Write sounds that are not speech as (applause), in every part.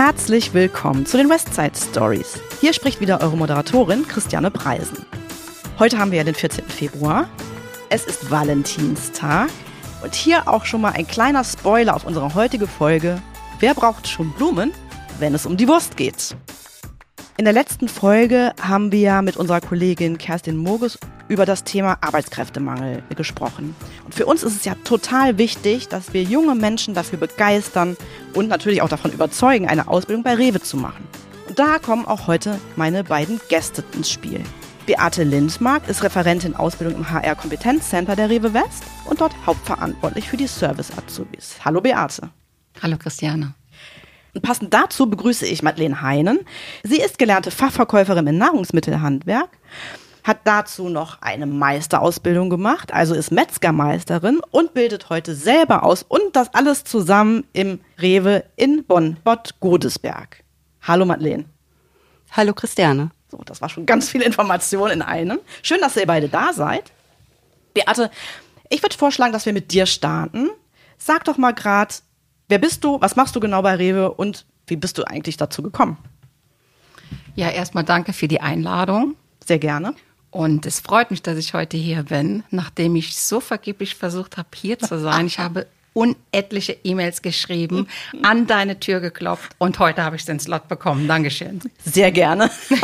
Herzlich willkommen zu den Westside Stories. Hier spricht wieder eure Moderatorin Christiane Preisen. Heute haben wir ja den 14. Februar. Es ist Valentinstag. Und hier auch schon mal ein kleiner Spoiler auf unsere heutige Folge. Wer braucht schon Blumen, wenn es um die Wurst geht? In der letzten Folge haben wir mit unserer Kollegin Kerstin Mogus über das Thema Arbeitskräftemangel gesprochen. Und für uns ist es ja total wichtig, dass wir junge Menschen dafür begeistern und natürlich auch davon überzeugen, eine Ausbildung bei Rewe zu machen. Und da kommen auch heute meine beiden Gäste ins Spiel. Beate Lindmark ist Referentin Ausbildung im HR Kompetenzcenter der Rewe West und dort hauptverantwortlich für die Service Azubis. Hallo Beate. Hallo Christiane. Und passend dazu begrüße ich Madeleine Heinen. Sie ist gelernte Fachverkäuferin im Nahrungsmittelhandwerk, hat dazu noch eine Meisterausbildung gemacht, also ist Metzgermeisterin und bildet heute selber aus und das alles zusammen im Rewe in Bonn-Bott Godesberg. Hallo Madeleine. Hallo Christiane. So, das war schon ganz viel Information in einem. Schön, dass ihr beide da seid. Beate, ich würde vorschlagen, dass wir mit dir starten. Sag doch mal gerade, wer bist du, was machst du genau bei Rewe und wie bist du eigentlich dazu gekommen? Ja, erstmal danke für die Einladung. Sehr gerne. Und es freut mich, dass ich heute hier bin, nachdem ich so vergeblich versucht habe, hier zu sein. Ich habe unetliche E-Mails geschrieben, an deine Tür geklopft und heute habe ich den Slot bekommen. Dankeschön. Sehr gerne. (laughs)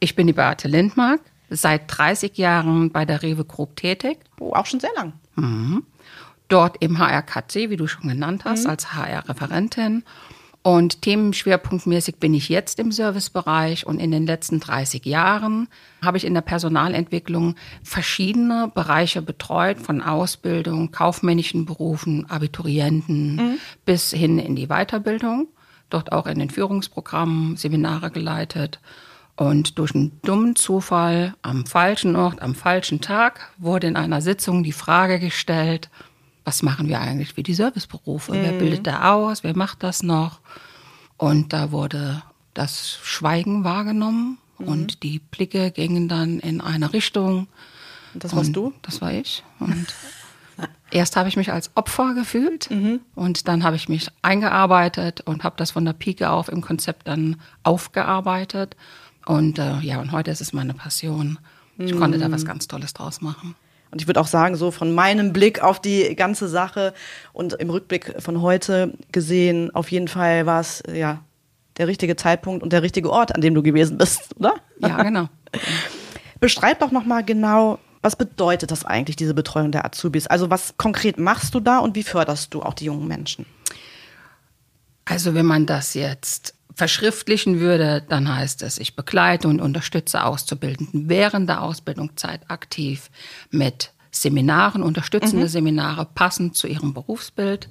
ich bin die Beate Lindmark, seit 30 Jahren bei der Rewe Group tätig. Oh, auch schon sehr lang. Mhm. Dort im HRKC, wie du schon genannt hast, mhm. als HR-Referentin und themenschwerpunktmäßig bin ich jetzt im Servicebereich und in den letzten 30 Jahren habe ich in der Personalentwicklung verschiedene Bereiche betreut, von Ausbildung, kaufmännischen Berufen, Abiturienten mhm. bis hin in die Weiterbildung. Dort auch in den Führungsprogrammen Seminare geleitet. Und durch einen dummen Zufall am falschen Ort, am falschen Tag wurde in einer Sitzung die Frage gestellt, was machen wir eigentlich für die Serviceberufe? Mhm. Wer bildet da aus? Wer macht das noch? Und da wurde das Schweigen wahrgenommen mhm. und die Blicke gingen dann in eine Richtung. Und das warst und du? Das war ich. Und (laughs) erst habe ich mich als Opfer gefühlt mhm. und dann habe ich mich eingearbeitet und habe das von der Pike auf im Konzept dann aufgearbeitet. Und äh, ja, und heute ist es meine Passion. Ich konnte da was mhm. ganz Tolles draus machen. Und ich würde auch sagen, so von meinem Blick auf die ganze Sache und im Rückblick von heute gesehen, auf jeden Fall war es ja der richtige Zeitpunkt und der richtige Ort, an dem du gewesen bist, oder? Ja, (laughs) genau. Beschreib doch nochmal genau, was bedeutet das eigentlich, diese Betreuung der Azubis? Also was konkret machst du da und wie förderst du auch die jungen Menschen? Also wenn man das jetzt verschriftlichen würde, dann heißt es, ich begleite und unterstütze Auszubildenden während der Ausbildungszeit aktiv mit Seminaren, unterstützende mhm. Seminare passend zu ihrem Berufsbild.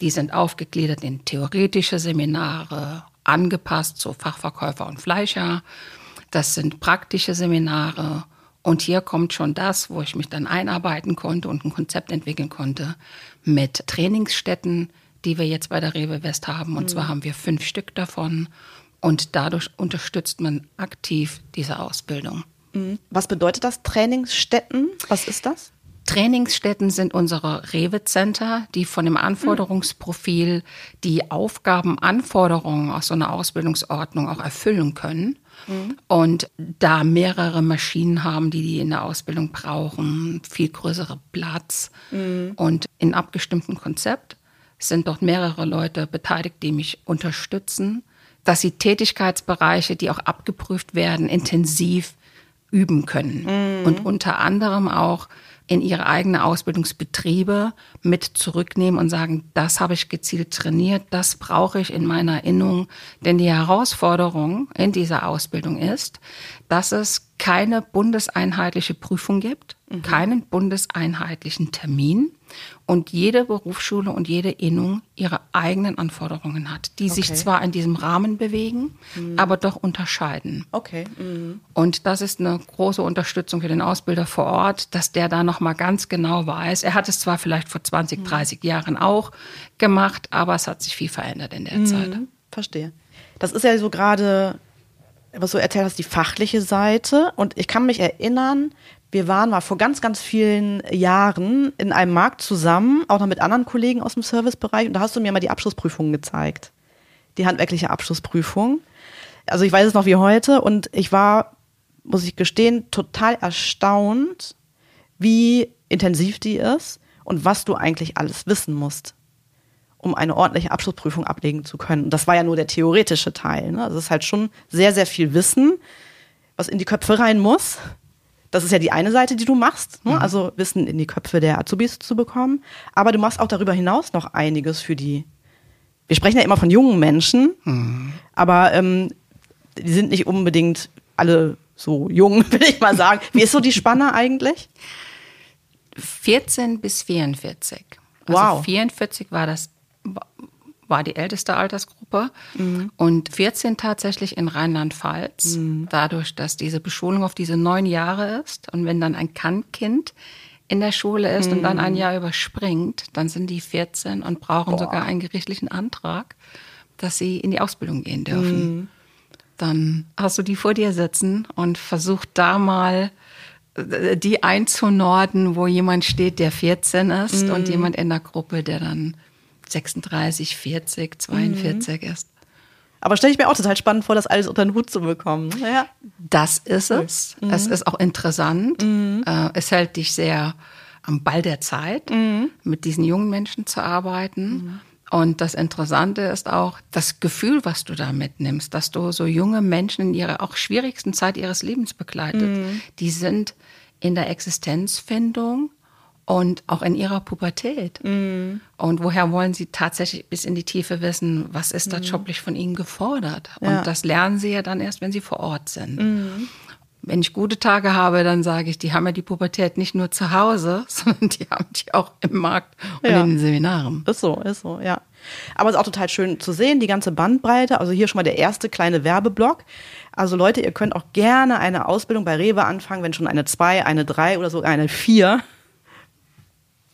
Die sind aufgegliedert in theoretische Seminare, angepasst zu Fachverkäufer und Fleischer. Das sind praktische Seminare. Und hier kommt schon das, wo ich mich dann einarbeiten konnte und ein Konzept entwickeln konnte mit Trainingsstätten, die wir jetzt bei der Rewe West haben. Und mhm. zwar haben wir fünf Stück davon. Und dadurch unterstützt man aktiv diese Ausbildung. Mhm. Was bedeutet das Trainingsstätten? Was ist das? Trainingsstätten sind unsere Rewe-Center, die von dem Anforderungsprofil die Aufgabenanforderungen aus so einer Ausbildungsordnung auch erfüllen können. Mhm. Und da mehrere Maschinen haben, die die in der Ausbildung brauchen, viel größere Platz mhm. und in abgestimmten Konzept sind dort mehrere Leute beteiligt, die mich unterstützen, dass sie Tätigkeitsbereiche, die auch abgeprüft werden, intensiv üben können. Mhm. Und unter anderem auch in ihre eigenen Ausbildungsbetriebe mit zurücknehmen und sagen, das habe ich gezielt trainiert, das brauche ich in meiner Erinnerung. Denn die Herausforderung in dieser Ausbildung ist, dass es keine bundeseinheitliche Prüfung gibt, mhm. keinen bundeseinheitlichen Termin und jede Berufsschule und jede Innung ihre eigenen Anforderungen hat, die okay. sich zwar in diesem Rahmen bewegen, mhm. aber doch unterscheiden. Okay. Mhm. Und das ist eine große Unterstützung für den Ausbilder vor Ort, dass der da noch mal ganz genau weiß. Er hat es zwar vielleicht vor 20, 30 mhm. Jahren auch gemacht, aber es hat sich viel verändert in der mhm. Zeit. Verstehe. Das ist ja so gerade was du erzählt hast, die fachliche Seite. Und ich kann mich erinnern, Wir waren mal vor ganz, ganz vielen Jahren in einem Markt zusammen, auch noch mit anderen Kollegen aus dem Servicebereich. Und da hast du mir mal die Abschlussprüfung gezeigt. Die handwerkliche Abschlussprüfung. Also ich weiß es noch wie heute. Und ich war, muss ich gestehen, total erstaunt, wie intensiv die ist und was du eigentlich alles wissen musst, um eine ordentliche Abschlussprüfung ablegen zu können. Und das war ja nur der theoretische Teil. Ne? Also es ist halt schon sehr, sehr viel Wissen, was in die Köpfe rein muss das ist ja die eine Seite, die du machst, ne? mhm. also Wissen in die Köpfe der Azubis zu bekommen. Aber du machst auch darüber hinaus noch einiges für die. Wir sprechen ja immer von jungen Menschen, mhm. aber ähm, die sind nicht unbedingt alle so jung, (laughs) will ich mal sagen. Wie ist so die Spanne eigentlich? 14 bis 44. Also wow. 44 war das war die älteste Altersgruppe mhm. und 14 tatsächlich in Rheinland-Pfalz. Mhm. Dadurch, dass diese Beschulung auf diese neun Jahre ist und wenn dann ein Kann-Kind in der Schule ist mhm. und dann ein mhm. Jahr überspringt, dann sind die 14 und brauchen Boah. sogar einen gerichtlichen Antrag, dass sie in die Ausbildung gehen dürfen. Mhm. Dann hast du die vor dir sitzen und versuch da mal äh, die einzunorden, wo jemand steht, der 14 ist und mhm. jemand in der Gruppe, der dann 36, 40, 42 mhm. ist. Aber stelle ich mir auch total spannend vor, das alles unter den Hut zu bekommen. Ja. Das ist es. Mhm. Es ist auch interessant. Mhm. Äh, es hält dich sehr am Ball der Zeit, mhm. mit diesen jungen Menschen zu arbeiten. Mhm. Und das Interessante ist auch das Gefühl, was du da mitnimmst, dass du so junge Menschen in ihrer auch schwierigsten Zeit ihres Lebens begleitet. Mhm. Die sind in der Existenzfindung und auch in ihrer Pubertät. Mm. Und woher wollen sie tatsächlich bis in die Tiefe wissen, was ist da mm. joblich von ihnen gefordert? Ja. Und das lernen sie ja dann erst, wenn sie vor Ort sind. Mm. Wenn ich gute Tage habe, dann sage ich, die haben ja die Pubertät nicht nur zu Hause, (laughs) sondern die haben die auch im Markt und ja. in den Seminaren. Ist so, ist so, ja. Aber es ist auch total schön zu sehen, die ganze Bandbreite. Also hier schon mal der erste kleine Werbeblock. Also Leute, ihr könnt auch gerne eine Ausbildung bei Rewe anfangen, wenn schon eine 2, eine 3 oder sogar eine 4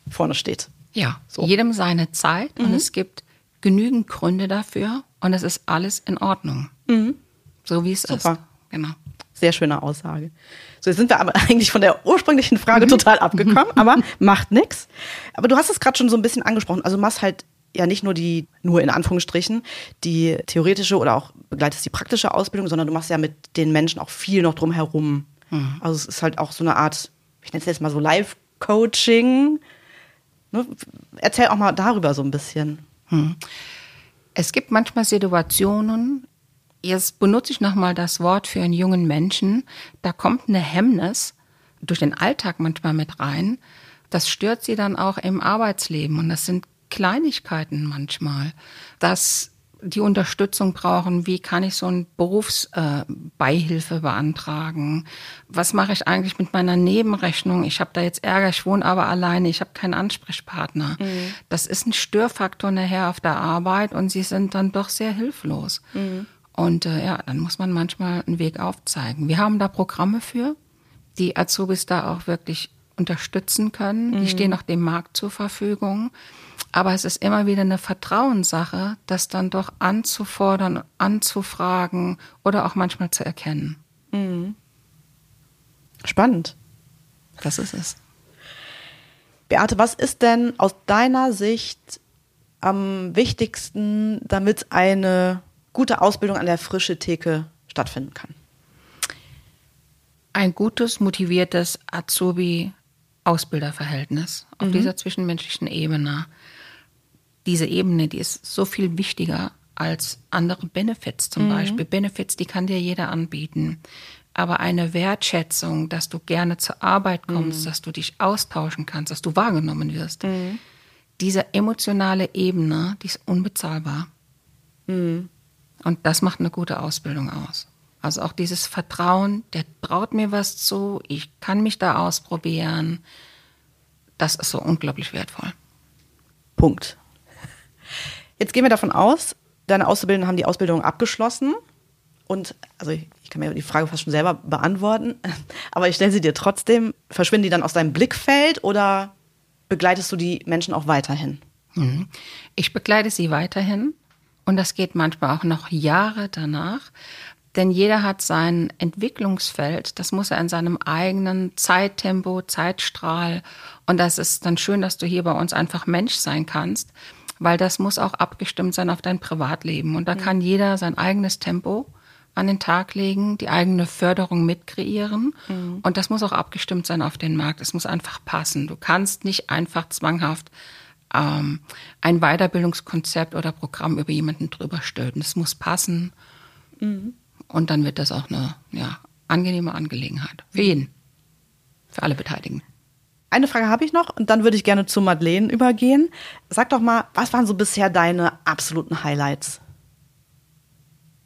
vorne steht. Ja, so. jedem seine Zeit mhm. und es gibt genügend Gründe dafür und es ist alles in Ordnung. Mhm. So wie es Super. ist. Genau. Sehr schöne Aussage. So, jetzt sind wir aber (laughs) eigentlich von der ursprünglichen Frage mhm. total abgekommen, (laughs) aber macht nichts. Aber du hast es gerade schon so ein bisschen angesprochen. Also machst halt ja nicht nur die, nur in Anführungsstrichen, die theoretische oder auch begleitest die praktische Ausbildung, sondern du machst ja mit den Menschen auch viel noch drumherum. Mhm. Also es ist halt auch so eine Art, ich nenne es jetzt mal so Live-Coaching, Ne? Erzähl auch mal darüber so ein bisschen. Hm. Es gibt manchmal Situationen, jetzt benutze ich nochmal das Wort für einen jungen Menschen, da kommt eine Hemmnis durch den Alltag manchmal mit rein. Das stört sie dann auch im Arbeitsleben und das sind Kleinigkeiten manchmal, dass die Unterstützung brauchen, wie kann ich so eine Berufsbeihilfe äh, beantragen? Was mache ich eigentlich mit meiner Nebenrechnung? Ich habe da jetzt Ärger, ich wohne aber alleine, ich habe keinen Ansprechpartner. Mhm. Das ist ein Störfaktor nachher auf der Arbeit und sie sind dann doch sehr hilflos. Mhm. Und äh, ja, dann muss man manchmal einen Weg aufzeigen. Wir haben da Programme für, die Azubis da auch wirklich unterstützen können. Mhm. Die stehen auch dem Markt zur Verfügung. Aber es ist immer wieder eine Vertrauenssache, das dann doch anzufordern, anzufragen oder auch manchmal zu erkennen. Mhm. Spannend. Das ist es. Beate, was ist denn aus deiner Sicht am wichtigsten, damit eine gute Ausbildung an der frische Theke stattfinden kann? Ein gutes, motiviertes Azubi-Ausbilderverhältnis auf mhm. dieser zwischenmenschlichen Ebene diese Ebene, die ist so viel wichtiger als andere Benefits zum mhm. Beispiel. Benefits, die kann dir jeder anbieten. Aber eine Wertschätzung, dass du gerne zur Arbeit kommst, mhm. dass du dich austauschen kannst, dass du wahrgenommen wirst. Mhm. Diese emotionale Ebene, die ist unbezahlbar. Mhm. Und das macht eine gute Ausbildung aus. Also auch dieses Vertrauen, der traut mir was zu, ich kann mich da ausprobieren. Das ist so unglaublich wertvoll. Punkt. Jetzt gehen wir davon aus, deine Auszubildenden haben die Ausbildung abgeschlossen. Und also ich, ich kann mir die Frage fast schon selber beantworten, (laughs) aber ich stelle sie dir trotzdem. Verschwinden die dann aus deinem Blickfeld oder begleitest du die Menschen auch weiterhin? Mhm. Ich begleite sie weiterhin und das geht manchmal auch noch Jahre danach. Denn jeder hat sein Entwicklungsfeld, das muss er in seinem eigenen Zeittempo, Zeitstrahl. Und das ist dann schön, dass du hier bei uns einfach Mensch sein kannst, weil das muss auch abgestimmt sein auf dein Privatleben. Und da kann jeder sein eigenes Tempo an den Tag legen, die eigene Förderung mitkreieren. Mhm. Und das muss auch abgestimmt sein auf den Markt. Es muss einfach passen. Du kannst nicht einfach zwanghaft ähm, ein Weiterbildungskonzept oder Programm über jemanden drüber stülpen. Es muss passen. Mhm. Und dann wird das auch eine ja, angenehme Angelegenheit. Für jeden. Für alle Beteiligten. Eine Frage habe ich noch und dann würde ich gerne zu Madeleine übergehen. Sag doch mal, was waren so bisher deine absoluten Highlights?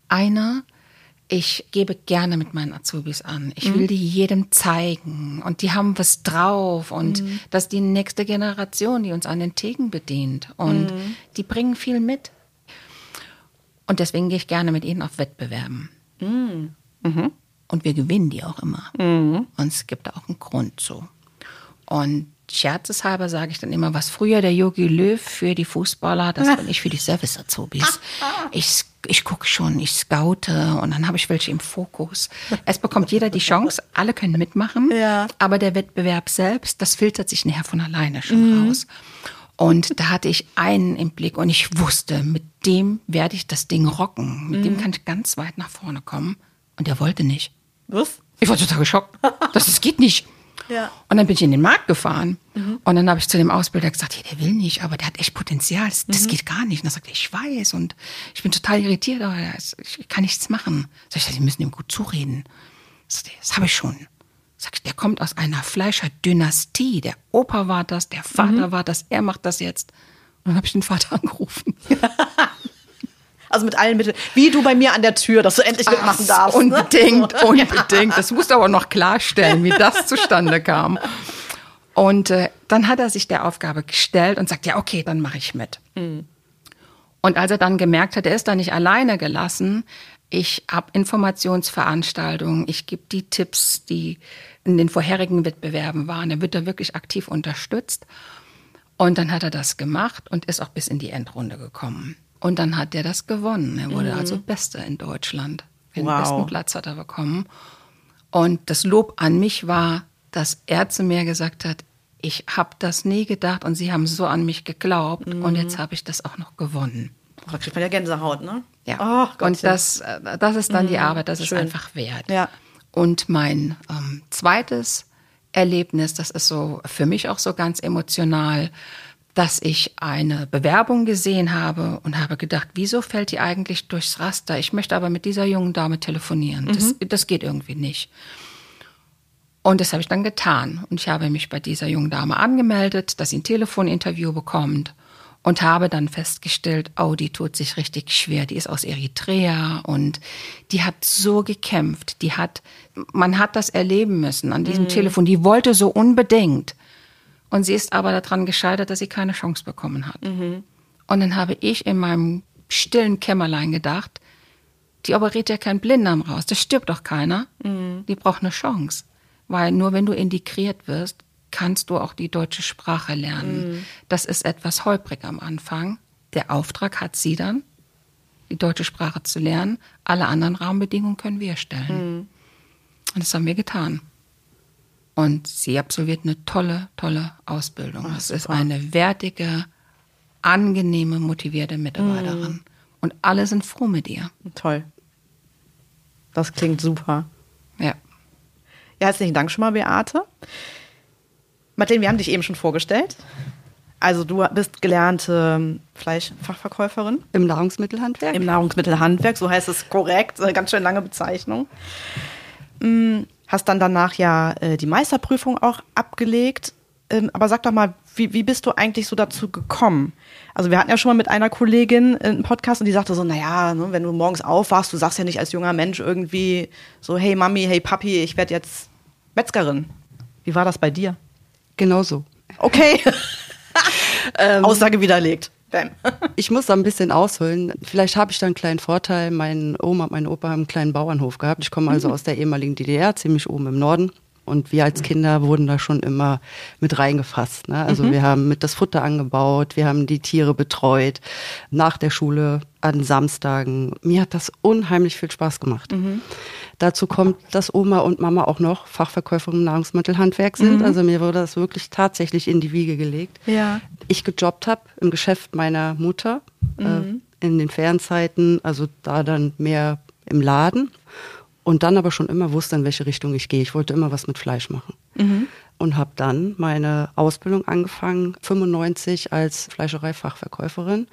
Einer, ich gebe gerne mit meinen Azubis an. Ich will mhm. die jedem zeigen und die haben was drauf und mhm. das ist die nächste Generation, die uns an den Theken bedient und mhm. die bringen viel mit. Und deswegen gehe ich gerne mit ihnen auf Wettbewerben. Mhm. Mhm. Und wir gewinnen die auch immer. Mhm. Und es gibt auch einen Grund so. Und scherzeshalber sage ich dann immer, was früher der Yogi Löw für die Fußballer, das (laughs) bin ich für die Service-Azubis. Ich, ich gucke schon, ich scoute und dann habe ich welche im Fokus. Es bekommt jeder die Chance, alle können mitmachen, ja. aber der Wettbewerb selbst, das filtert sich nachher von alleine schon mhm. raus. Und da hatte ich einen im Blick und ich wusste, mit dem werde ich das Ding rocken. Mit mhm. dem kann ich ganz weit nach vorne kommen. Und der wollte nicht. Was? Ich war total geschockt. Das, das geht nicht. Ja. Und dann bin ich in den Markt gefahren. Mhm. Und dann habe ich zu dem Ausbilder gesagt, hey, der will nicht, aber der hat echt Potenzial. Das, das mhm. geht gar nicht. Und er sagte, ich weiß. Und ich bin total irritiert, aber ich kann nichts machen. Sag ich, Sie müssen ihm gut zureden. Das, das habe ich schon. Sag ich, der kommt aus einer Fleischerdynastie. Der Opa war das, der Vater mhm. war das, er macht das jetzt. Und dann habe ich den Vater (laughs) angerufen. (laughs) Also mit allen Mitteln. Wie du bei mir an der Tür, dass du endlich Ach, mitmachen darfst. Ne? Unbedingt, ne? (laughs) unbedingt. Das musst du aber noch klarstellen, wie das (laughs) zustande kam. Und äh, dann hat er sich der Aufgabe gestellt und sagt, ja, okay, dann mache ich mit. Mhm. Und als er dann gemerkt hat, er ist da nicht alleine gelassen, ich habe Informationsveranstaltungen, ich gebe die Tipps, die in den vorherigen Wettbewerben waren. Er wird da wirklich aktiv unterstützt. Und dann hat er das gemacht und ist auch bis in die Endrunde gekommen. Und dann hat er das gewonnen. Er wurde mhm. also Bester in Deutschland. Den wow. besten Platz hat er bekommen. Und das Lob an mich war, dass er zu mir gesagt hat, ich habe das nie gedacht und sie haben so an mich geglaubt mhm. und jetzt habe ich das auch noch gewonnen. Da kriegt man ja Gänsehaut, ne? Ja. Oh, und das, äh, das ist dann mhm. die Arbeit, das Schön. ist einfach wert. Ja. Und mein ähm, zweites Erlebnis, das ist so für mich auch so ganz emotional, dass ich eine Bewerbung gesehen habe und habe gedacht, wieso fällt die eigentlich durchs Raster? Ich möchte aber mit dieser jungen Dame telefonieren. Mhm. Das, das geht irgendwie nicht. Und das habe ich dann getan. Und ich habe mich bei dieser jungen Dame angemeldet, dass sie ein Telefoninterview bekommt und habe dann festgestellt, oh, die tut sich richtig schwer. Die ist aus Eritrea und die hat so gekämpft. Die hat, man hat das erleben müssen an diesem mhm. Telefon. Die wollte so unbedingt. Und sie ist aber daran gescheitert, dass sie keine Chance bekommen hat. Mhm. Und dann habe ich in meinem stillen Kämmerlein gedacht, die operiert ja kein Blinddarm raus, das stirbt doch keiner. Mhm. Die braucht eine Chance. Weil nur wenn du integriert wirst, kannst du auch die deutsche Sprache lernen. Mhm. Das ist etwas holprig am Anfang. Der Auftrag hat sie dann, die deutsche Sprache zu lernen. Alle anderen Rahmenbedingungen können wir stellen. Mhm. Und das haben wir getan. Und sie absolviert eine tolle, tolle Ausbildung. Ach, es ist eine wertige, angenehme, motivierte Mitarbeiterin. Mhm. Und alle sind froh mit ihr. Toll. Das klingt super. Ja. Ja, herzlichen Dank schon mal, Beate. Martin, wir haben dich eben schon vorgestellt. Also du bist gelernte Fleischfachverkäuferin. Im Nahrungsmittelhandwerk? Im Nahrungsmittelhandwerk, so heißt es korrekt. Eine ganz schön lange Bezeichnung. Hast dann danach ja äh, die Meisterprüfung auch abgelegt. Ähm, aber sag doch mal, wie, wie bist du eigentlich so dazu gekommen? Also wir hatten ja schon mal mit einer Kollegin einen Podcast und die sagte so, naja, ne, wenn du morgens aufwachst, du sagst ja nicht als junger Mensch irgendwie so, hey Mami, hey Papi, ich werde jetzt Metzgerin. Wie war das bei dir? Genauso. Okay. (laughs) ähm, Aussage widerlegt. Bam. (laughs) ich muss da ein bisschen ausholen. Vielleicht habe ich da einen kleinen Vorteil. Mein Oma und mein Opa haben einen kleinen Bauernhof gehabt. Ich komme also mhm. aus der ehemaligen DDR, ziemlich oben im Norden. Und wir als Kinder wurden da schon immer mit reingefasst. Ne? Also mhm. wir haben mit das Futter angebaut, wir haben die Tiere betreut, nach der Schule an Samstagen. Mir hat das unheimlich viel Spaß gemacht. Mhm. Dazu kommt, dass Oma und Mama auch noch Fachverkäuferin im Nahrungsmittelhandwerk sind. Mhm. Also mir wurde das wirklich tatsächlich in die Wiege gelegt. Ja. Ich gejobbt habe im Geschäft meiner Mutter äh, mhm. äh, in den Fernzeiten, also da dann mehr im Laden und dann aber schon immer wusste, in welche Richtung ich gehe. Ich wollte immer was mit Fleisch machen. Mhm und habe dann meine Ausbildung angefangen, 95 als Fleischereifachverkäuferin,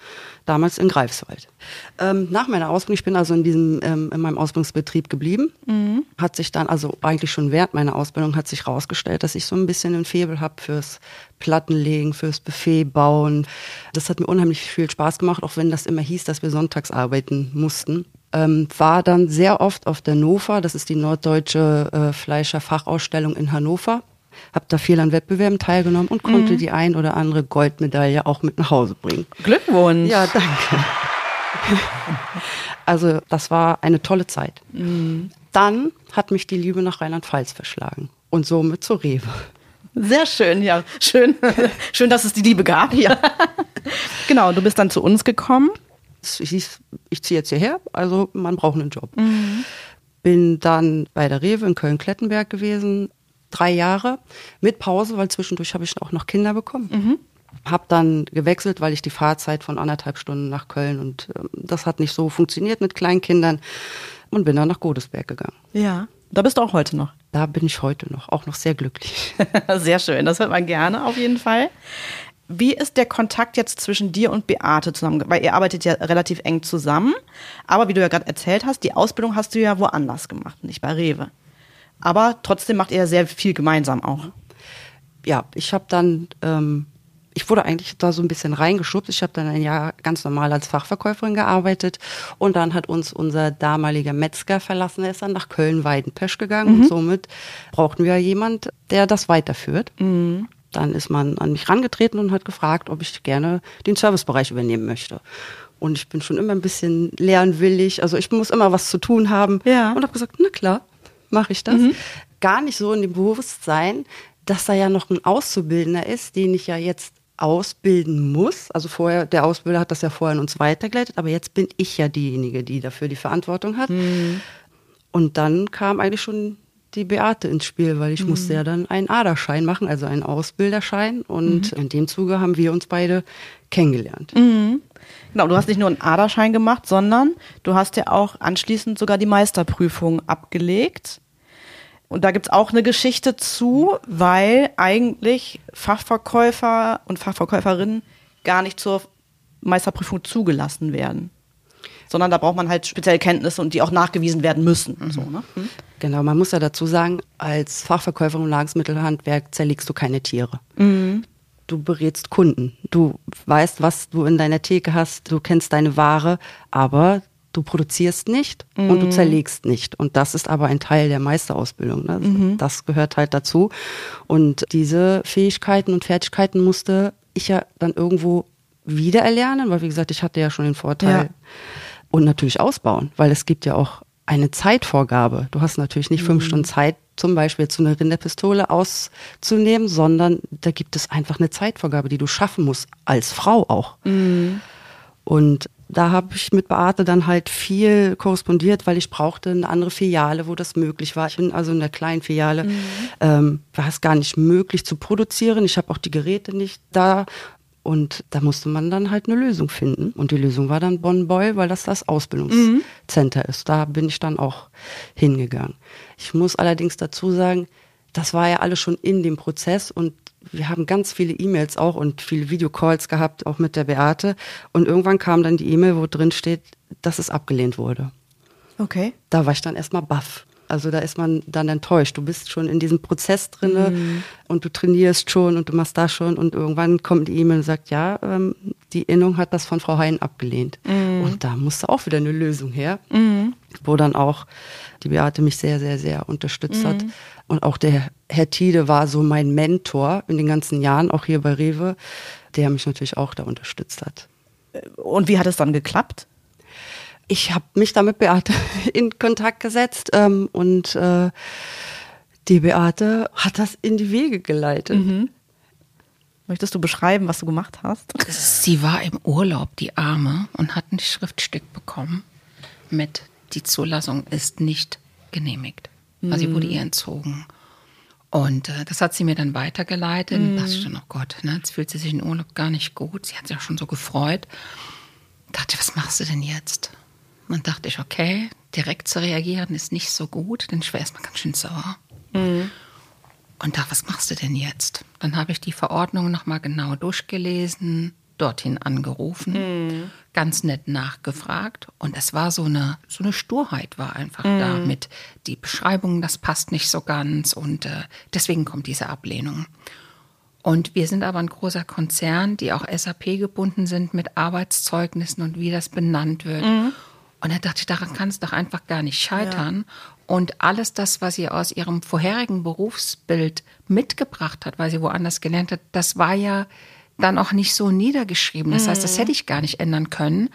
damals in Greifswald. Ähm, nach meiner Ausbildung, ich bin also in diesem ähm, in meinem Ausbildungsbetrieb geblieben, mhm. hat sich dann also eigentlich schon während meiner Ausbildung hat sich herausgestellt, dass ich so ein bisschen ein Febel habe fürs Plattenlegen, fürs Buffet bauen. Das hat mir unheimlich viel Spaß gemacht, auch wenn das immer hieß, dass wir sonntags arbeiten mussten. Ähm, war dann sehr oft auf der NOFA, das ist die norddeutsche äh, Fleischerfachausstellung in Hannover habe da viel an Wettbewerben teilgenommen und konnte mhm. die ein oder andere Goldmedaille auch mit nach Hause bringen. Glückwunsch. Ja, danke. (laughs) also das war eine tolle Zeit. Mhm. Dann hat mich die Liebe nach Rheinland-Pfalz verschlagen und somit zur Rewe. Sehr schön, ja. Schön, (laughs) schön, dass es die Liebe gab. Ja. (laughs) genau, du bist dann zu uns gekommen. Ich, ich ziehe jetzt hierher, also man braucht einen Job. Mhm. Bin dann bei der Rewe in Köln-Klettenberg gewesen, drei Jahre mit Pause, weil zwischendurch habe ich auch noch Kinder bekommen. Mhm. Habe dann gewechselt, weil ich die Fahrzeit von anderthalb Stunden nach Köln und äh, das hat nicht so funktioniert mit kleinen Kindern und bin dann nach Godesberg gegangen. Ja, da bist du auch heute noch. Da bin ich heute noch, auch noch sehr glücklich. (laughs) sehr schön, das hört man gerne auf jeden Fall. Wie ist der Kontakt jetzt zwischen dir und Beate zusammen? Weil ihr arbeitet ja relativ eng zusammen. Aber wie du ja gerade erzählt hast, die Ausbildung hast du ja woanders gemacht, nicht bei Rewe. Aber trotzdem macht ihr sehr viel gemeinsam auch. Ja, ich habe dann, ähm, ich wurde eigentlich da so ein bisschen reingeschubst. Ich habe dann ein Jahr ganz normal als Fachverkäuferin gearbeitet und dann hat uns unser damaliger Metzger verlassen. Er ist dann nach Köln-Weidenpesch gegangen mhm. und somit brauchten wir jemand, der das weiterführt. Mhm. Dann ist man an mich rangetreten und hat gefragt, ob ich gerne den Servicebereich übernehmen möchte. Und ich bin schon immer ein bisschen lernwillig. Also ich muss immer was zu tun haben. Ja. Und habe gesagt, na klar, mache ich das. Mhm. Gar nicht so in dem Bewusstsein, dass da ja noch ein Auszubildender ist, den ich ja jetzt ausbilden muss. Also vorher, der Ausbilder hat das ja vorher an uns weitergeleitet, aber jetzt bin ich ja diejenige, die dafür die Verantwortung hat. Mhm. Und dann kam eigentlich schon die Beate ins Spiel, weil ich mhm. musste ja dann einen Aderschein machen, also einen Ausbilderschein. Und mhm. in dem Zuge haben wir uns beide kennengelernt. Mhm. Genau, du hast nicht nur einen Aderschein gemacht, sondern du hast ja auch anschließend sogar die Meisterprüfung abgelegt. Und da gibt's auch eine Geschichte zu, weil eigentlich Fachverkäufer und Fachverkäuferinnen gar nicht zur Meisterprüfung zugelassen werden. Sondern da braucht man halt spezielle Kenntnisse und die auch nachgewiesen werden müssen. Mhm. So, ne? mhm. Genau, man muss ja dazu sagen, als Fachverkäuferin im Nahrungsmittelhandwerk zerlegst du keine Tiere. Mhm du berätst Kunden. Du weißt, was du in deiner Theke hast, du kennst deine Ware, aber du produzierst nicht mhm. und du mhm. zerlegst nicht. Und das ist aber ein Teil der Meisterausbildung. Ne? Mhm. Das gehört halt dazu. Und diese Fähigkeiten und Fertigkeiten musste ich ja dann irgendwo wieder erlernen, weil wie gesagt, ich hatte ja schon den Vorteil. Ja. Und natürlich ausbauen, weil es gibt ja auch eine Zeitvorgabe. Du hast natürlich nicht fünf mhm. Stunden Zeit, zum Beispiel zu einer Rinderpistole auszunehmen, sondern da gibt es einfach eine Zeitvorgabe, die du schaffen musst, als Frau auch. Mhm. Und da habe ich mit Beate dann halt viel korrespondiert, weil ich brauchte eine andere Filiale, wo das möglich war. Ich bin also in der kleinen Filiale, mhm. ähm, war es gar nicht möglich zu produzieren. Ich habe auch die Geräte nicht da. Und da musste man dann halt eine Lösung finden. Und die Lösung war dann Bonn-Boy, weil das das Ausbildungscenter mhm. ist. Da bin ich dann auch hingegangen. Ich muss allerdings dazu sagen, das war ja alles schon in dem Prozess und wir haben ganz viele E-Mails auch und viele Videocalls gehabt, auch mit der Beate. Und irgendwann kam dann die E-Mail, wo drin steht, dass es abgelehnt wurde. Okay. Da war ich dann erstmal baff. Also da ist man dann enttäuscht. Du bist schon in diesem Prozess drinne mhm. und du trainierst schon und du machst das schon und irgendwann kommt die E-Mail und sagt, ja, ähm, die Innung hat das von Frau Hein abgelehnt. Mhm. Und da musste auch wieder eine Lösung her, mhm. wo dann auch die Beate mich sehr, sehr, sehr unterstützt hat. Mhm. Und auch der Herr Tiede war so mein Mentor in den ganzen Jahren, auch hier bei Rewe, der mich natürlich auch da unterstützt hat. Und wie hat es dann geklappt? Ich habe mich da mit Beate (laughs) in Kontakt gesetzt ähm, und äh, Die Beate hat das in die Wege geleitet. Mhm. Möchtest du beschreiben, was du gemacht hast? Sie war im Urlaub, die Arme, und hat ein Schriftstück bekommen mit Die Zulassung ist nicht genehmigt. Also sie wurde ihr entzogen. Und äh, das hat sie mir dann weitergeleitet. Und dachte ich dann, oh Gott, ne, jetzt fühlt sie sich in Urlaub gar nicht gut. Sie hat sich auch schon so gefreut. Dachte, was machst du denn jetzt? Dann dachte ich, okay, direkt zu reagieren ist nicht so gut, denn ich war erstmal ganz schön sauer. Und dachte, was machst du denn jetzt? Dann habe ich die Verordnung nochmal genau durchgelesen, dorthin angerufen, ganz nett nachgefragt. Und es war so eine, so eine Sturheit war einfach da mit die Beschreibung, das passt nicht so ganz. Und äh, deswegen kommt diese Ablehnung. Und wir sind aber ein großer Konzern, die auch SAP gebunden sind mit Arbeitszeugnissen und wie das benannt wird. Und da dachte ich, daran kann es doch einfach gar nicht scheitern. Und alles das, was sie aus ihrem vorherigen Berufsbild mitgebracht hat, weil sie woanders gelernt hat, das war ja dann auch nicht so niedergeschrieben. Das heißt, das hätte ich gar nicht ändern können.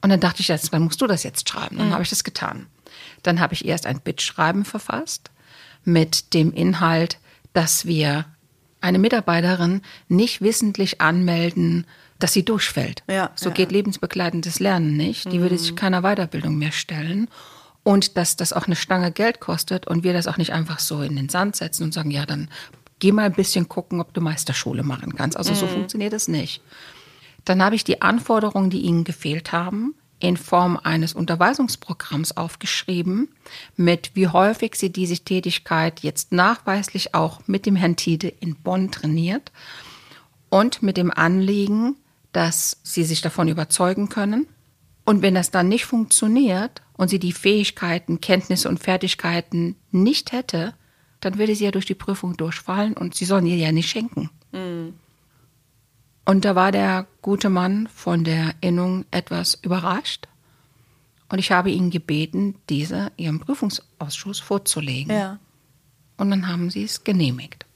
Und dann dachte ich, jetzt, dann musst du das jetzt schreiben. Dann habe ich das getan. Dann habe ich erst ein Bittschreiben verfasst mit dem Inhalt, dass wir eine Mitarbeiterin nicht wissentlich anmelden, dass sie durchfällt. Ja, so ja, geht lebensbegleitendes Lernen nicht. Die würde sich keiner Weiterbildung mehr stellen. Und dass das auch eine Stange Geld kostet und wir das auch nicht einfach so in den Sand setzen und sagen, ja, dann geh mal ein bisschen gucken, ob du Meisterschule machen kannst. Also so funktioniert es nicht. Dann habe ich die Anforderungen, die Ihnen gefehlt haben, in Form eines Unterweisungsprogramms aufgeschrieben, mit wie häufig Sie diese Tätigkeit jetzt nachweislich auch mit dem Herrn Tiede in Bonn trainiert und mit dem Anliegen, dass Sie sich davon überzeugen können. Und wenn das dann nicht funktioniert und sie die Fähigkeiten, Kenntnisse und Fertigkeiten nicht hätte, dann würde sie ja durch die Prüfung durchfallen und sie sollen ihr ja nicht schenken. Und da war der gute Mann von der Innung etwas überrascht. Und ich habe ihn gebeten, diese ihrem Prüfungsausschuss vorzulegen. Ja. Und dann haben sie es genehmigt.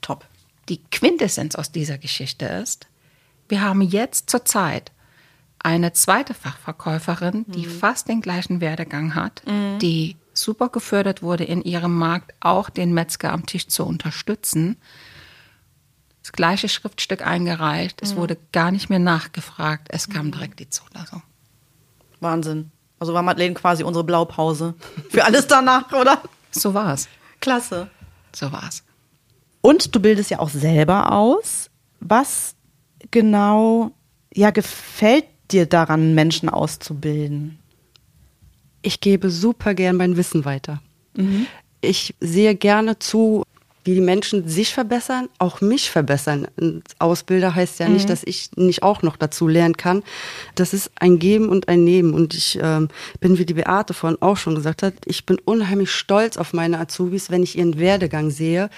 Top. Die Quintessenz aus dieser Geschichte ist, wir haben jetzt zurzeit eine zweite Fachverkäuferin, die fast den gleichen Werdegang hat, die super gefördert wurde in ihrem Markt, auch den Metzger am Tisch zu unterstützen. Das gleiche Schriftstück eingereicht, es wurde gar nicht mehr nachgefragt, es kam direkt die Zulassung. Wahnsinn. Also war Madeleine quasi unsere Blaupause für alles danach, oder? So war's. Klasse. So war's. Und du bildest ja auch selber aus. Was genau ja gefällt dir daran, Menschen auszubilden? Ich gebe super gern mein Wissen weiter. Ich sehe gerne zu, wie die Menschen sich verbessern, auch mich verbessern. Ein Ausbilder heißt ja nicht, dass ich nicht auch noch dazu lernen kann. Das ist ein Geben und ein Nehmen. Und ich ähm, bin, wie die Beate vorhin auch schon gesagt hat, ich bin unheimlich stolz auf meine Azubis, wenn ich ihren Werdegang sehe.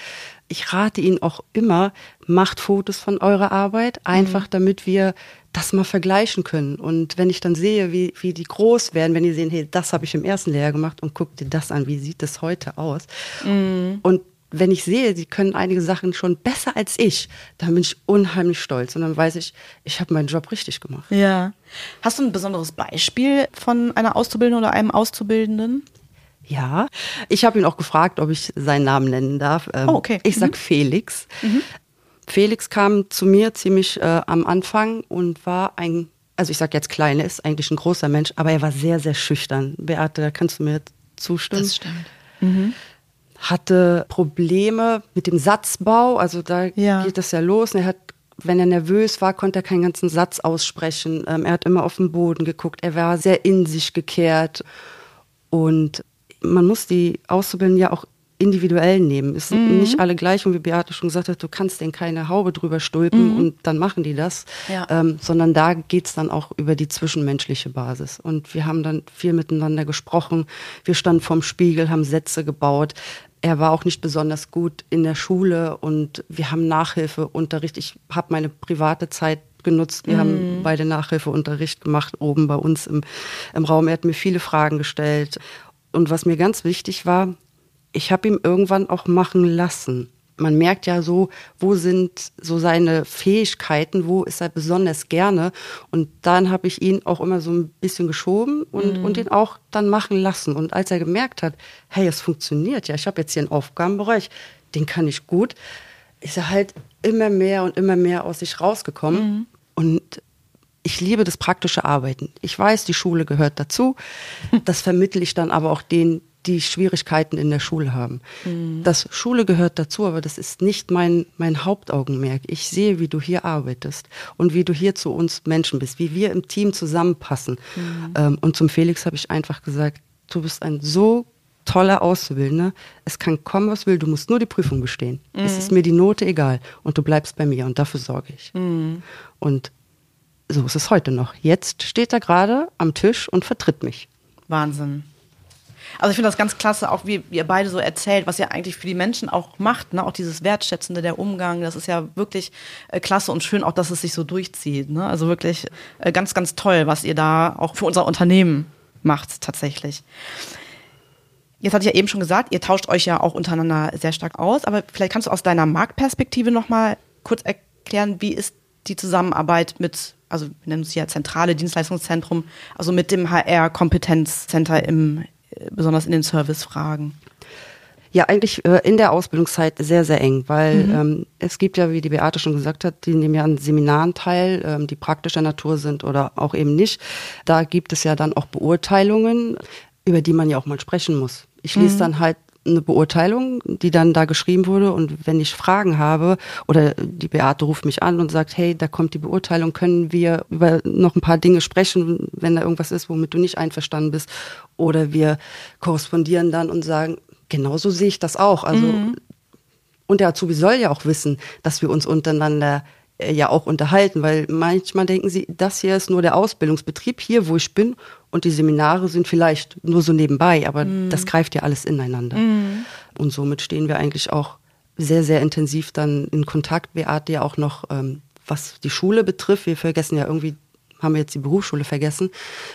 Ich rate ihnen auch immer, macht Fotos von eurer Arbeit, einfach damit wir das mal vergleichen können. Und wenn ich dann sehe, wie, wie die groß werden, wenn die sehen, hey, das habe ich im ersten Lehrjahr gemacht und guck dir das an, wie sieht das heute aus? Und wenn ich sehe, sie können einige Sachen schon besser als ich, dann bin ich unheimlich stolz. Und dann weiß ich, ich habe meinen Job richtig gemacht. Ja. Hast du ein besonderes Beispiel von einer Auszubildenden oder einem Auszubildenden? Ja, ich habe ihn auch gefragt, ob ich seinen Namen nennen darf. Ähm, Oh, okay. Ich sag Felix. Felix kam zu mir ziemlich äh, am Anfang und war ein, also ich sag jetzt klein, er ist eigentlich ein großer Mensch, aber er war sehr, sehr schüchtern. Beate, da kannst du mir zustimmen? Das stimmt. hatte Probleme mit dem Satzbau, also da Ja. geht das ja los. Und er hat, wenn er nervös war, konnte er keinen ganzen Satz aussprechen. Ähm, er hat immer auf den Boden geguckt. Er war sehr in sich gekehrt. Und man muss die Auszubildenden ja auch individuell nehmen. Es sind nicht alle gleich. Und wie Beate schon gesagt hat, du kannst denen keine Haube drüber stülpen und dann machen die das. Ja. Ähm, sondern da geht's dann auch über die zwischenmenschliche Basis. Und wir haben dann viel miteinander gesprochen. Wir standen vorm Spiegel, haben Sätze gebaut. Er war auch nicht besonders gut in der Schule und wir haben Nachhilfeunterricht. Ich habe meine private Zeit genutzt. Wir haben beide Nachhilfeunterricht gemacht, oben bei uns im, im Raum. Er hat mir viele Fragen gestellt. Und was mir ganz wichtig war, ich habe ihm irgendwann auch machen lassen. man merkt ja so, wo sind so seine Fähigkeiten, wo ist er besonders gerne. Und dann habe ich ihn auch immer so ein bisschen geschoben und, mhm. und ihn auch dann machen lassen. Und als er gemerkt hat, hey, es funktioniert ja, ich habe jetzt hier einen Aufgabenbereich, den kann ich gut, ist er halt immer mehr und immer mehr aus sich rausgekommen. Mhm. Und ich liebe das praktische Arbeiten. Ich weiß, die Schule gehört dazu. Das vermittle ich dann aber auch denen, die Schwierigkeiten in der Schule haben. Mhm. Das Schule gehört dazu, aber das ist nicht mein, mein Hauptaugenmerk. Ich sehe, wie du hier arbeitest und wie du hier zu uns Menschen bist, wie wir im Team zusammenpassen. Mhm. Ähm, und zum Felix habe ich einfach gesagt, du bist ein so toller Auszubildender. Es kann kommen, was will, du musst nur die Prüfung bestehen. Mhm. Es ist mir die Note egal und du bleibst bei mir und dafür sorge ich. Mhm. Und so ist es heute noch. Jetzt steht er gerade am Tisch und vertritt mich. Wahnsinn. Also ich finde das ganz klasse, auch wie, ihr beide so erzählt, was ihr eigentlich für die Menschen auch macht, ne? auch dieses Wertschätzende, der Umgang, das ist ja wirklich äh, klasse und schön auch, dass es sich so durchzieht. Ne? Also wirklich äh, ganz, ganz toll, was ihr da auch für unser Unternehmen macht tatsächlich. Jetzt hatte ich ja eben schon gesagt, ihr tauscht euch ja auch untereinander sehr stark aus, aber vielleicht kannst du aus deiner Marktperspektive nochmal kurz erklären, wie ist die Zusammenarbeit mit, also wir nennen es ja zentrale Dienstleistungszentrum, also mit dem HR-Kompetenzcenter im, besonders in den Servicefragen? Ja, eigentlich äh, in der Ausbildungszeit sehr, sehr eng, weil mhm. ähm, es gibt ja, wie die Beate schon gesagt hat, die nehmen ja an Seminaren teil, ähm, die praktischer Natur sind oder auch eben nicht. Da gibt es ja dann auch Beurteilungen, über die man ja auch mal sprechen muss. Ich lese mhm. dann halt eine Beurteilung, die dann da geschrieben wurde. Und wenn ich Fragen habe oder die Beate ruft mich an und sagt, hey, da kommt die Beurteilung, können wir über noch ein paar Dinge sprechen, wenn da irgendwas ist, womit du nicht einverstanden bist. Oder wir korrespondieren dann und sagen, genauso sehe ich das auch. Also, mhm. und der Azubi soll ja auch wissen, dass wir uns untereinander ja auch unterhalten, weil manchmal denken sie, das hier ist nur der Ausbildungsbetrieb, hier wo ich bin und die Seminare sind vielleicht nur so nebenbei, aber mhm. das greift ja alles ineinander. Mhm. Und somit stehen wir eigentlich auch sehr, sehr intensiv dann in Kontakt. Beate ja auch noch, ähm, was die Schule betrifft. Wir vergessen ja irgendwie, haben wir jetzt die Berufsschule vergessen,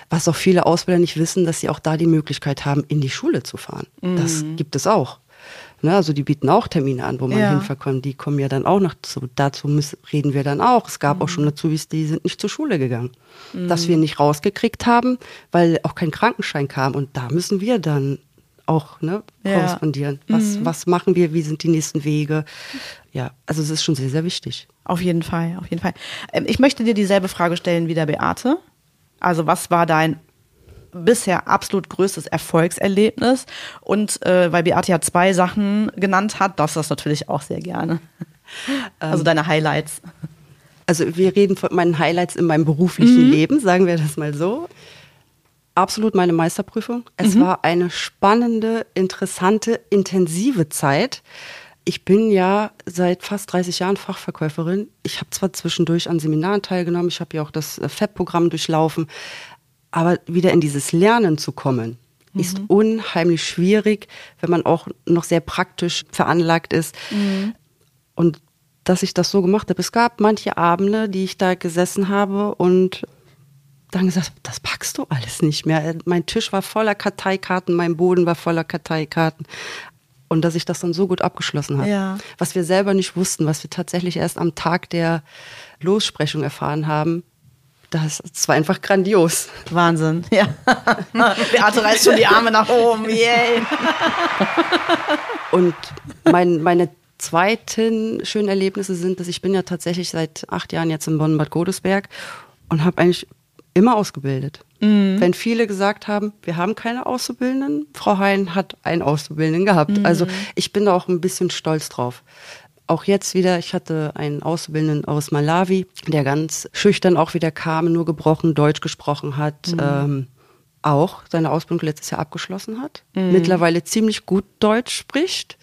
was auch viele Ausbilder nicht wissen, dass sie auch da die Möglichkeit haben, in die Schule zu fahren. Mhm. Das gibt es auch. Ne, also die bieten auch Termine an, wo man ja. hinverkommt. Die kommen ja dann auch noch zu. Dazu müssen, reden wir dann auch. Es gab mhm. auch schon dazu, die sind nicht zur Schule gegangen. Mhm. Dass wir nicht rausgekriegt haben, weil auch kein Krankenschein kam. Und da müssen wir dann auch ne, ja. korrespondieren. Was, mhm. was machen wir? Wie sind die nächsten Wege? Ja, also es ist schon sehr, sehr wichtig. Auf jeden Fall, auf jeden Fall. Ähm, ich möchte dir dieselbe Frage stellen wie der Beate. Also was war dein bisher absolut größtes Erfolgserlebnis. Und äh, weil Beate ja zwei Sachen genannt hat, darfst du das natürlich auch sehr gerne. (laughs) Also deine Highlights. Also wir reden von meinen Highlights in meinem beruflichen mhm. Leben, sagen wir das mal so. Absolut meine Meisterprüfung. Es mhm. war eine spannende, interessante, intensive Zeit. Ich bin ja seit fast 30 Jahren Fachverkäuferin. Ich habe zwar zwischendurch an Seminaren teilgenommen, ich habe ja auch das äh, FEP-Programm durchlaufen, aber wieder in dieses Lernen zu kommen, mhm. ist unheimlich schwierig, wenn man auch noch sehr praktisch veranlagt ist. Mhm. Und dass ich das so gemacht habe. Es gab manche Abende, die ich da gesessen habe und dann gesagt, das packst du alles nicht mehr. Mein Tisch war voller Karteikarten, mein Boden war voller Karteikarten. Und dass ich das dann so gut abgeschlossen habe. Ja. Was wir selber nicht wussten, was wir tatsächlich erst am Tag der Lossprechung erfahren haben, das, das war einfach grandios. Wahnsinn, ja. (laughs) Beate reißt schon die Arme nach oben, yay. Und mein, meine zweiten schönen Erlebnisse sind, dass ich bin ja tatsächlich seit acht Jahren jetzt in Bonn-Bad Godesberg und habe eigentlich immer ausgebildet. Mhm. Wenn viele gesagt haben, wir haben keine Auszubildenden, Frau Hein hat einen Auszubildenden gehabt. Mhm. Also ich bin da auch ein bisschen stolz drauf auch jetzt wieder, ich hatte einen Auszubildenden aus Malawi, der ganz schüchtern auch wieder kam, nur gebrochen Deutsch gesprochen hat. Mhm. Ähm, auch seine Ausbildung letztes Jahr abgeschlossen hat, mhm. mittlerweile ziemlich gut Deutsch spricht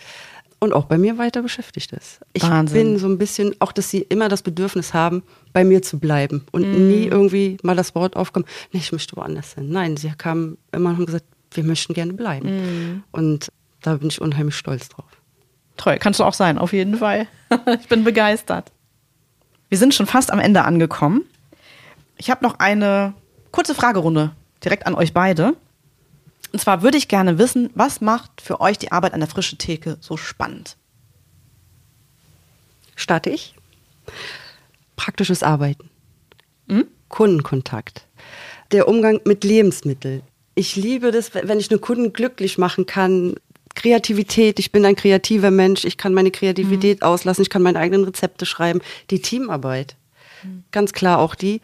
und auch bei mir weiter beschäftigt ist. Ich Wahnsinn. bin so ein bisschen, auch dass sie immer das Bedürfnis haben, bei mir zu bleiben und mhm. nie irgendwie mal das Wort aufkommen, nee, ich möchte woanders hin. Nein, sie kamen immer und haben gesagt, wir möchten gerne bleiben. Mhm. Und da bin ich unheimlich stolz drauf. Toll, kannst du auch sein, auf jeden Fall. (laughs) ich bin begeistert. Wir sind schon fast am Ende angekommen. Ich habe noch eine kurze Fragerunde direkt an euch beide. Und zwar würde ich gerne wissen, was macht für euch die Arbeit an der frischen Theke so spannend? starte ich. Praktisches Arbeiten. Mhm. Kundenkontakt. Der Umgang mit Lebensmitteln. Ich liebe das, wenn ich einen Kunden glücklich machen kann. Kreativität, ich bin ein kreativer Mensch, ich kann meine Kreativität mhm. auslassen, ich kann meine eigenen Rezepte schreiben. Die Teamarbeit, mhm. ganz klar auch die.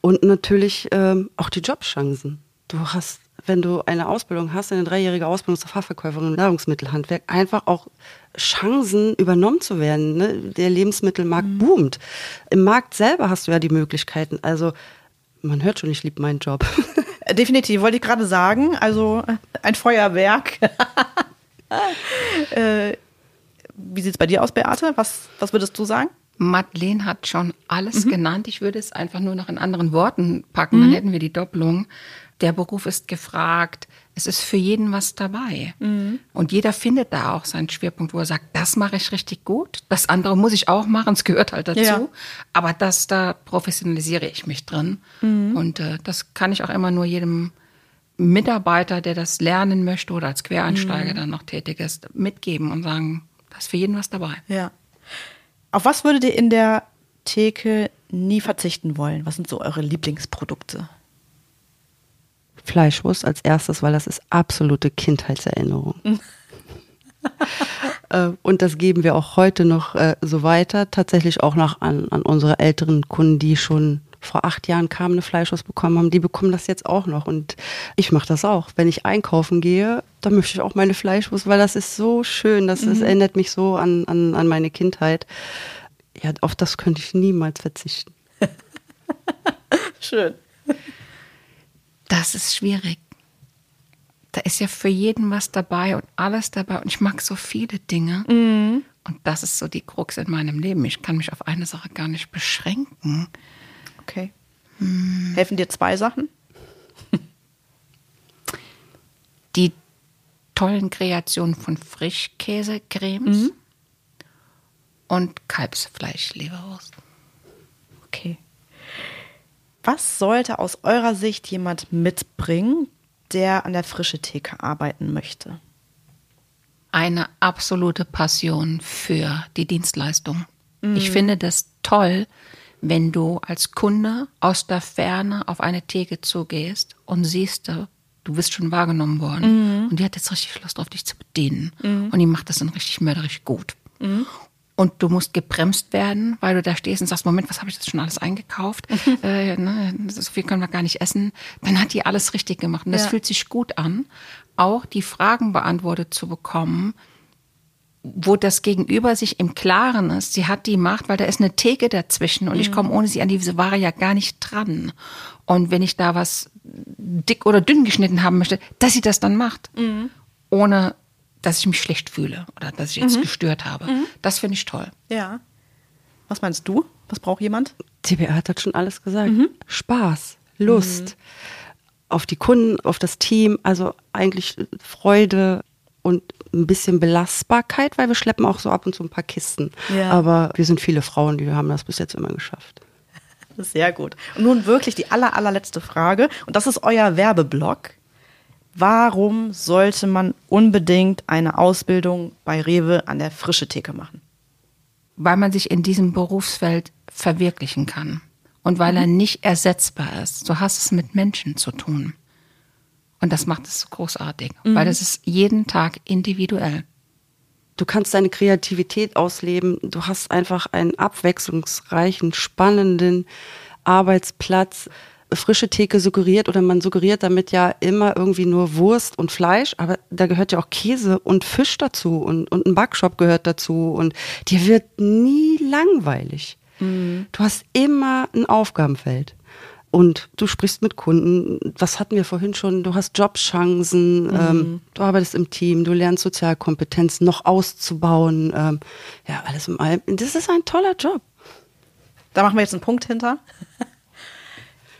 Und natürlich ähm, auch die Jobchancen. Du hast, wenn du eine Ausbildung hast, eine dreijährige Ausbildung zur Fachverkäuferin im Nahrungsmittelhandwerk, einfach auch Chancen übernommen zu werden. Ne? Der Lebensmittelmarkt mhm. boomt. Im Markt selber hast du ja die Möglichkeiten. Also man hört schon, ich liebe meinen Job. (laughs) Definitiv, wollte ich gerade sagen. Also ein Feuerwerk. (laughs) äh, wie sieht es bei dir aus, Beate? Was, was würdest du sagen? Madeleine hat schon alles mhm. genannt. Ich würde es einfach nur noch in anderen Worten packen, mhm. dann hätten wir die Doppelung. Der Beruf ist gefragt. Es ist für jeden was dabei. Mhm. Und jeder findet da auch seinen Schwerpunkt, wo er sagt, das mache ich richtig gut. Das andere muss ich auch machen, es gehört halt dazu. Ja. Aber das, da professionalisiere ich mich drin. Mhm. Und äh, das kann ich auch immer nur jedem Mitarbeiter, der das lernen möchte oder als Quereinsteiger mhm. dann noch tätig ist, mitgeben und sagen, da ist für jeden was dabei. Ja. Auf was würdet ihr in der Theke nie verzichten wollen? Was sind so eure Lieblingsprodukte? Fleischwurst als erstes, weil das ist absolute Kindheitserinnerung. (laughs) Äh, und das geben wir auch heute noch äh, so weiter, tatsächlich auch noch an, an unsere älteren Kunden, die schon vor acht Jahren kamen, eine Fleischwurst bekommen haben, die bekommen das jetzt auch noch. Und ich mache das auch. Wenn ich einkaufen gehe, dann möchte ich auch meine Fleischwurst, weil das ist so schön. Das, mhm. das erinnert mich so an, an, an meine Kindheit. Ja, auf das könnte ich niemals verzichten. (laughs) schön. Das ist schwierig. Da ist ja für jeden was dabei und alles dabei. Und ich mag so viele Dinge. Mhm. Und das ist so die Krux in meinem Leben. Ich kann mich auf eine Sache gar nicht beschränken. Okay. Hm. Helfen dir zwei Sachen? (laughs) Die tollen Kreationen von Frischkäsecremes mhm. und Kalbsfleischleberwurst. Okay. Was sollte aus eurer Sicht jemand mitbringen, der an der frische Theke arbeiten möchte? Eine absolute Passion für die Dienstleistung. Mhm. Ich finde das toll, wenn du als Kunde aus der Ferne auf eine Theke zugehst und siehst, du du bist schon wahrgenommen worden mhm. und die hat jetzt richtig Lust auf dich zu bedienen mhm. und die macht das dann richtig mörderisch gut. Mhm und du musst gebremst werden, weil du da stehst und sagst, Moment, was habe ich jetzt schon alles eingekauft? (laughs) äh, ne, so viel können wir gar nicht essen. Dann hat die alles richtig gemacht und das ja. fühlt sich gut an, auch die Fragen beantwortet zu bekommen, wo das Gegenüber sich im Klaren ist, sie hat die Macht, weil da ist eine Theke dazwischen und mhm. ich komme ohne sie an diese Ware ja gar nicht dran. Und wenn ich da was dick oder dünn geschnitten haben möchte, dass sie das dann macht, mhm. ohne dass ich mich schlecht fühle oder dass ich jetzt mhm. gestört habe. Mhm. Das finde ich toll. Ja. Was meinst du? Was braucht jemand? TBA hat schon alles gesagt. Mhm. Spaß, Lust mhm. auf die Kunden, auf das Team, also eigentlich Freude und ein bisschen Belastbarkeit, weil wir schleppen auch so ab und zu ein paar Kisten. Ja. Aber wir sind viele Frauen, die haben das bis jetzt immer geschafft. (laughs) Sehr gut. Und nun wirklich die aller, allerletzte Frage. Und das ist euer Werbeblock. Warum sollte man unbedingt eine Ausbildung bei Rewe an der frische Theke machen? Weil man sich in diesem Berufsfeld verwirklichen kann und weil er nicht ersetzbar ist. Du hast es mit Menschen zu tun. Und das macht es so großartig, mhm. weil es ist jeden Tag individuell. Du kannst deine Kreativität ausleben. Du hast einfach einen abwechslungsreichen, spannenden Arbeitsplatz frische Theke suggeriert oder man suggeriert damit ja immer irgendwie nur Wurst und Fleisch, aber da gehört ja auch Käse und Fisch dazu und, und ein Backshop gehört dazu und dir wird nie langweilig. Mhm. Du hast immer ein Aufgabenfeld. Und du sprichst mit Kunden, was hatten wir vorhin schon, du hast Jobchancen, mhm. ähm, du arbeitest im Team, du lernst Sozialkompetenz noch auszubauen. Ähm, ja, alles im Allem. Das ist ein toller Job. Da machen wir jetzt einen Punkt hinter. (laughs)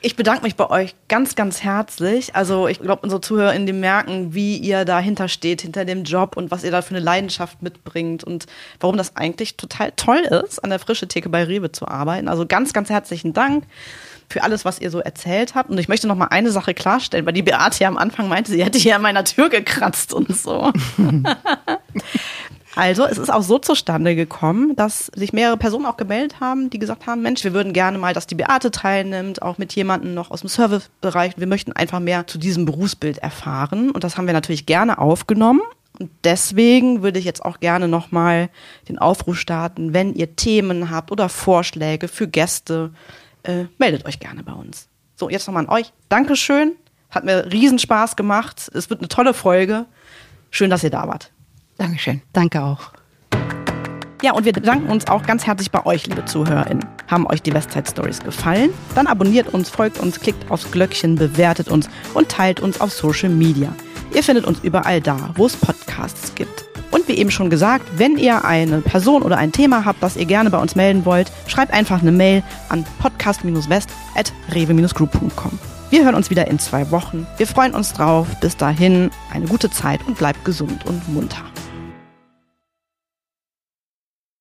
Ich bedanke mich bei euch ganz, ganz herzlich. Also ich glaube, unsere ZuhörerInnen, die merken, wie ihr dahinter steht, hinter dem Job und was ihr da für eine Leidenschaft mitbringt und warum das eigentlich total toll ist, an der frische Theke bei Rewe zu arbeiten. Also ganz, ganz herzlichen Dank für alles, was ihr so erzählt habt. Und ich möchte noch mal eine Sache klarstellen, weil die Beate ja am Anfang meinte, sie hätte hier an meiner Tür gekratzt und so. (laughs) Also es ist auch so zustande gekommen, dass sich mehrere Personen auch gemeldet haben, die gesagt haben, Mensch, wir würden gerne mal, dass die Beate teilnimmt, auch mit jemandem noch aus dem Servicebereich. Wir möchten einfach mehr zu diesem Berufsbild erfahren. Und das haben wir natürlich gerne aufgenommen. Und deswegen würde ich jetzt auch gerne nochmal den Aufruf starten, wenn ihr Themen habt oder Vorschläge für Gäste, äh, meldet euch gerne bei uns. So, jetzt nochmal an euch. Dankeschön. Hat mir riesen Spaß gemacht. Es wird eine tolle Folge. Schön, dass ihr da wart. Dankeschön. Danke auch. Ja, und wir bedanken uns auch ganz herzlich bei euch, liebe ZuhörerInnen. Haben euch die Westside Stories gefallen? Dann abonniert uns, folgt uns, klickt aufs Glöckchen, bewertet uns und teilt uns auf Social Media. Ihr findet uns überall da, wo es Podcasts gibt. Und wie eben schon gesagt, wenn ihr eine Person oder ein Thema habt, das ihr gerne bei uns melden wollt, schreibt einfach eine Mail an podcast-west.rewe-group.com. Wir hören uns wieder in zwei Wochen. Wir freuen uns drauf. Bis dahin eine gute Zeit und bleibt gesund und munter.